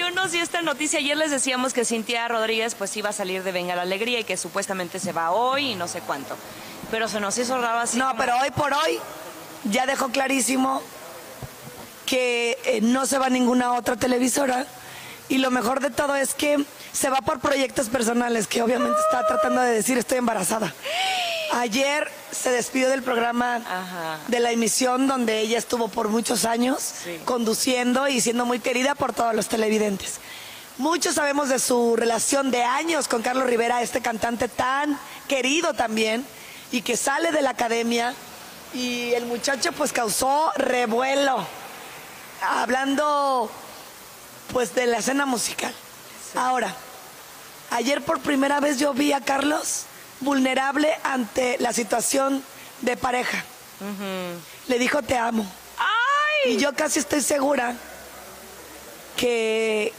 emocionó sí esta noticia. Ayer les decíamos que Cintia Rodríguez pues iba a salir de Venga la Alegría y que supuestamente se va hoy y no sé cuánto. Pero se nos hizo raro así. No, como- pero hoy por hoy ya dejó clarísimo que eh, no se va a ninguna otra televisora. Y lo mejor de todo es que se va por proyectos personales, que obviamente está tratando de decir estoy embarazada. Ayer se despidió del programa Ajá. de la emisión donde ella estuvo por muchos años Sí. conduciendo y siendo muy querida por todos los televidentes. Muchos sabemos de su relación de años con Carlos Rivera, este cantante tan querido también y que sale de la academia y el muchacho pues causó revuelo hablando pues de la escena musical. Ahora, ayer por primera vez yo vi a Carlos vulnerable ante la situación de pareja. Le dijo te amo. ¡Ay! Y yo casi estoy segura que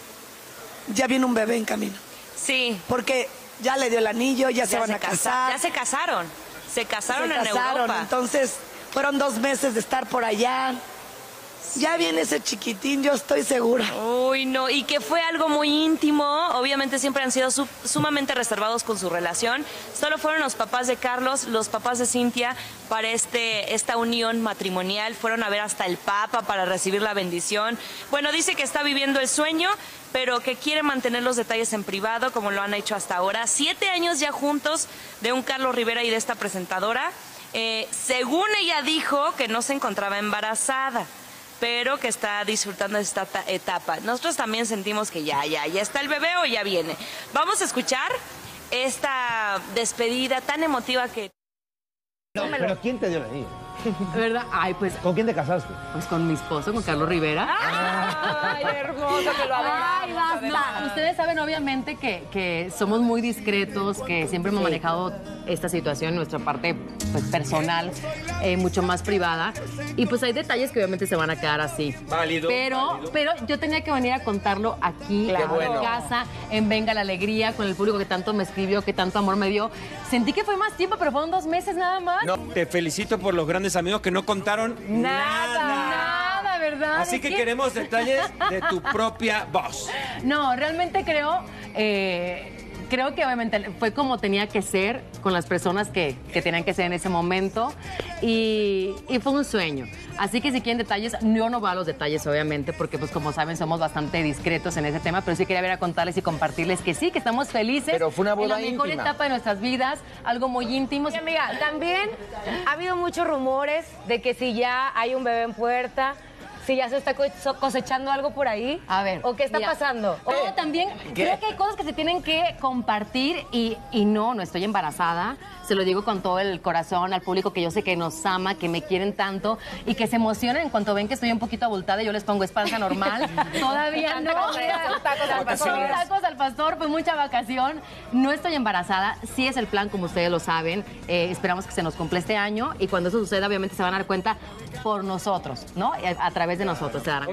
ya viene un bebé en camino. Sí. Porque ya le dio el anillo, ya, se van a casa- casar. Ya se casaron. Se casaron se en casaron. Europa. Entonces, fueron dos meses de estar por allá. Ya viene ese chiquitín, yo estoy segura. Uy, no, y que fue algo muy íntimo. Obviamente siempre han sido su- sumamente reservados con su relación. Solo fueron los papás de Carlos, los papás de Cintia para este esta unión matrimonial. Fueron a ver hasta el Papa para recibir la bendición. Bueno, dice que está viviendo el sueño, pero que quiere mantener los detalles en privado, como lo han hecho hasta ahora. Siete años ya juntos de un Carlos Rivera y de esta presentadora. Eh, según ella dijo que no se encontraba embarazada pero que está disfrutando de esta ta- etapa. Nosotros también sentimos que ya, ya, ya está el bebé o ya viene. Vamos a escuchar esta despedida tan emotiva que... No, pero ¿quién te dio el anillo? ¿Verdad? Ay, pues, ¿Con quién te casaste? pues con mi esposo, con Carlos Rivera. ¡Ay, hermoso que lo Ay, basta. Ustedes saben obviamente que, que somos muy discretos, que siempre hemos manejado esta situación, nuestra parte pues, personal, eh, mucho más privada. Y pues hay detalles que obviamente se van a quedar así. Válido, Pero, válido. pero yo tenía que venir a contarlo aquí, Qué en bueno. casa, en Venga la Alegría, con el público que tanto me escribió, que tanto amor me dio. Sentí que fue más tiempo, pero fueron dos meses nada más. No, te felicito por los grandes amigos que no contaron nada. Nada, ¿verdad? Así que queremos detalles de tu propia voz. No, realmente creo, eh, creo que obviamente fue como tenía que ser con las personas que, que tenían que ser en ese momento y, y fue un sueño. Así que si quieren detalles, yo no voy a los detalles obviamente porque pues como saben somos bastante discretos en ese tema, pero sí quería ver a contarles y compartirles que sí, que estamos felices. Pero fue una En la boda mejor íntima. etapa de nuestras vidas, algo muy íntimo. Oye, amiga, también ha habido muchos rumores de que si ya hay un bebé en puerta, si ya se está co- cosechando algo por ahí. A ver. ¿O qué está mira, pasando? No, también creo que hay cosas que se tienen que compartir y, y no, no estoy embarazada. Se lo digo con todo el corazón al público que yo sé que nos ama, que me quieren tanto y que se emocionan en cuanto ven que estoy un poquito abultada y yo les pongo espalda normal. Todavía no. Tacos al pastor. Tacos al pastor, fue mucha vacación. No estoy embarazada, sí es el plan, como ustedes lo saben. Eh, esperamos que se nos cumpla este año y cuando eso suceda, obviamente se van a dar cuenta por nosotros, ¿no? A, a través de nosotros darán.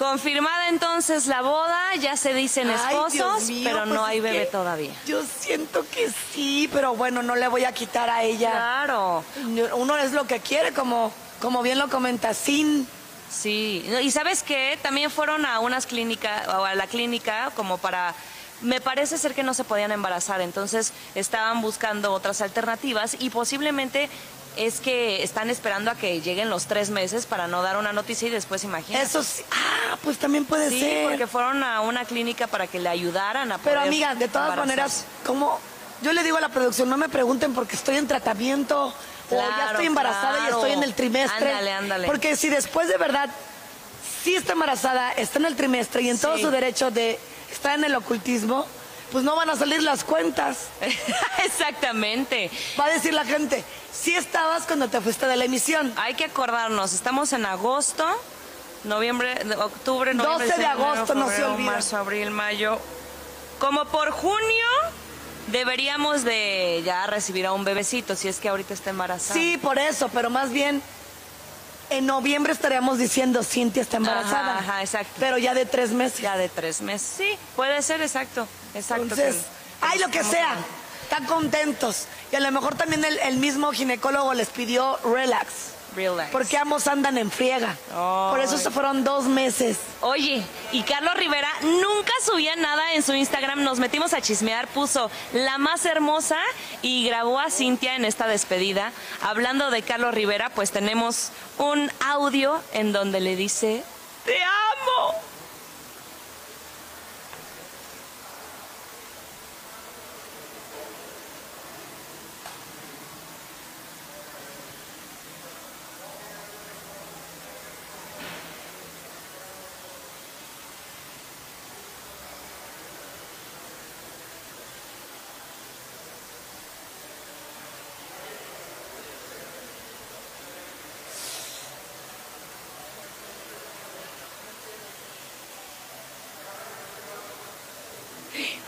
Confirmada entonces la boda, ya se dicen esposos, mío, pero no pues hay es bebé todavía. Yo siento que sí, pero bueno, no le voy a quitar a ella. Claro, Uno es lo que quiere, como, como bien lo comenta, sin... sí. Y sabes qué, también fueron a unas clínicas, o a la clínica, como para... Me parece ser que no se podían embarazar, entonces estaban buscando otras alternativas y posiblemente es que están esperando a que lleguen los tres meses para no dar una noticia y después imagínate. Eso sí. Ah, pues también puede Sí, ser. porque fueron a una clínica para que le ayudaran a poder Pero amiga, de todas maneras, como yo le digo a la producción, no me pregunten porque estoy en tratamiento o ya estoy embarazada y estoy en el trimestre. Ándale, ándale. Porque si después de verdad sí está embarazada, está en el trimestre y en todo Sí. su derecho de estar en el ocultismo, pues no van a salir las cuentas. Exactamente. Va a decir la gente, sí estabas cuando te fuiste de la emisión. Hay que acordarnos, estamos en agosto, noviembre, octubre, noviembre, 12 de agosto, no se olvida. marzo, abril, mayo. Como por junio deberíamos de ya recibir a un bebecito, si es que ahorita está embarazada. Sí, por eso, pero más bien en noviembre estaríamos diciendo Cintia está embarazada. Ajá, ajá, exacto. Pero ya de tres meses. Ya de tres meses. Sí, puede ser, exacto. Exacto. Entonces, que- ay, lo que sea. están contentos. Y a lo mejor también el, el mismo ginecólogo les pidió relax. Relax. Porque ambos andan en friega. Por eso se fueron dos meses. Oye, y Carlos Rivera nunca subía nada en su Instagram. Nos metimos a chismear, puso la más hermosa y grabó a Cintia en esta despedida. Hablando de Carlos Rivera, pues tenemos un audio en donde le dice, te amo.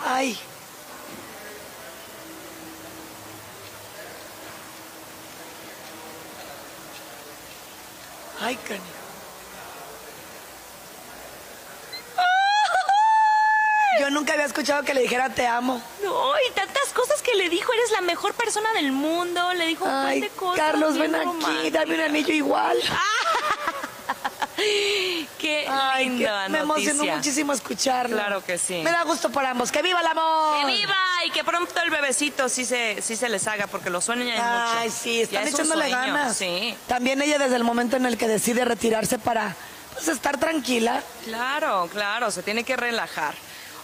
Ay. Ay, canijo. Yo nunca había escuchado que le dijera te amo. No, y tantas cosas que le dijo, eres la mejor persona del mundo, le dijo un de cosas. Carlos, ven aquí, dame un anillo igual. Qué Ay, qué- linda me emocionó muchísimo escucharlo. Claro que sí. Me da gusto por ambos. ¡Que viva el amor! ¡Que viva! Y que pronto el bebecito sí se, sí se les haga, porque lo sueñan mucho. Ay, sí, están es echándole sueño, ganas. Sí, También ella desde el momento en el que decide retirarse para pues, estar tranquila. claro, claro, se tiene que relajar.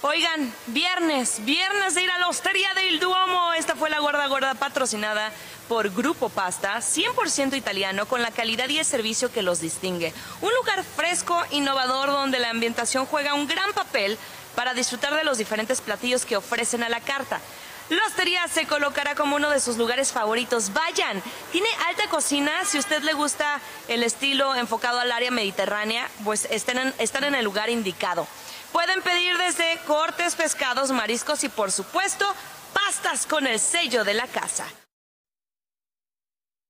Oigan, viernes, viernes de ir a la Hostería del Duomo. Esta fue la Gorda Gorda patrocinada por Grupo Pasta, 100% italiano, con la calidad y el servicio que los distingue. Un lugar fresco, innovador, donde la ambientación juega un gran papel para disfrutar de los diferentes platillos que ofrecen a la carta. La se colocará como uno de sus lugares favoritos. Vayan, tiene alta cocina. Si usted le gusta el estilo enfocado al área mediterránea, pues están en, están en el lugar indicado. Pueden pedir desde cortes, pescados, mariscos y por supuesto pastas con el sello de la casa.